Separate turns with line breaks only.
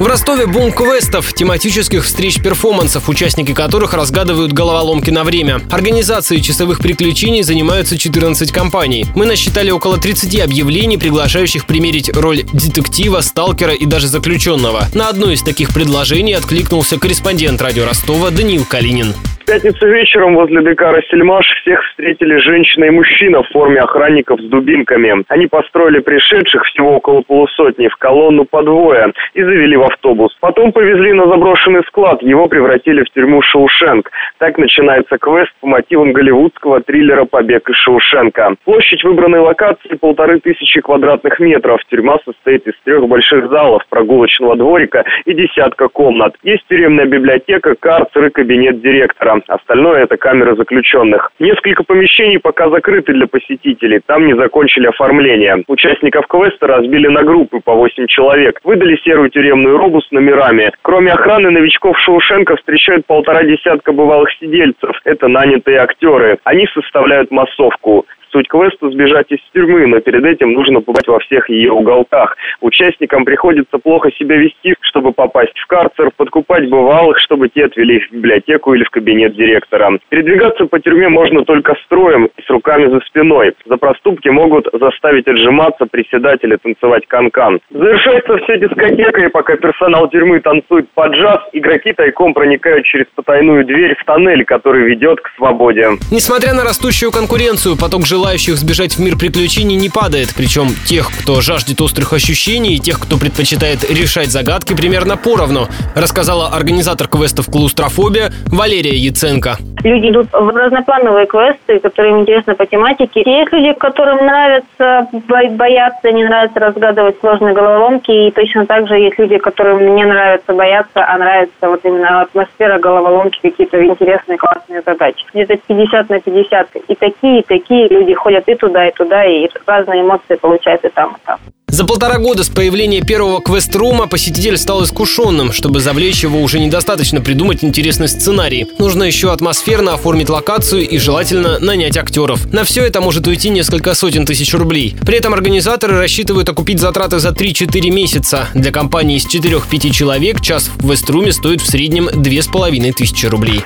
В Ростове бум квестов, тематических встреч-перформансов, участники которых разгадывают головоломки на время. Организацией часовых приключений занимаются 14 компаний. Мы насчитали около 30 объявлений, приглашающих примерить роль детектива, сталкера и даже заключенного. На одно из таких предложений откликнулся корреспондент радио Ростова Даниил Калинин
пятницу вечером возле ДК «Ростельмаш» всех встретили женщина и мужчина в форме охранников с дубинками. Они построили пришедших всего около полусотни в колонну по двое и завели в автобус. Потом повезли на заброшенный склад, его превратили в тюрьму Шоушенк. Так начинается квест по мотивам голливудского триллера «Побег из Шоушенка». Площадь выбранной локации полторы тысячи квадратных метров. Тюрьма состоит из трех больших залов, прогулочного дворика и десятка комнат. Есть тюремная библиотека, карцер и кабинет директора. Остальное это камеры заключенных. Несколько помещений пока закрыты для посетителей. Там не закончили оформление. Участников квеста разбили на группы по 8 человек. Выдали серую тюремную робу с номерами. Кроме охраны, новичков Шоушенка встречают полтора десятка бывалых сидельцев. Это нанятые актеры. Они составляют массовку. Суть квеста – сбежать из тюрьмы, но перед этим нужно побывать во всех ее уголках. Участникам приходится плохо себя вести, чтобы попасть в карцер, подкупать бывалых, чтобы те отвели их в библиотеку или в кабинет директора. Передвигаться по тюрьме можно только строем и с руками за спиной. За проступки могут заставить отжиматься, приседать или танцевать канкан. -кан. Завершается все дискотекой, пока персонал тюрьмы танцует под джаз, игроки тайком проникают через потайную дверь в тоннель, который ведет к свободе.
Несмотря на растущую конкуренцию, поток желающих желающих сбежать в мир приключений не падает. Причем тех, кто жаждет острых ощущений, и тех, кто предпочитает решать загадки примерно поровну, рассказала организатор квестов «Клаустрофобия» Валерия Яценко.
Люди идут в разноплановые квесты, которые им интересны по тематике. Есть люди, которым нравится бояться, не нравится разгадывать сложные головоломки, и точно так же есть люди, которым не нравится бояться, а нравится вот именно атмосфера головоломки, какие-то интересные, классные задачи. Где-то 50 на 50. И такие, и такие люди ходят и туда, и туда, и разные эмоции получают и там, и там.
За полтора года с появления первого квест-рума посетитель стал искушенным. Чтобы завлечь его, уже недостаточно придумать интересный сценарий. Нужно еще атмосферно оформить локацию и желательно нанять актеров. На все это может уйти несколько сотен тысяч рублей. При этом организаторы рассчитывают окупить затраты за 3-4 месяца. Для компании из 4-5 человек час в квест-руме стоит в среднем 2500 рублей.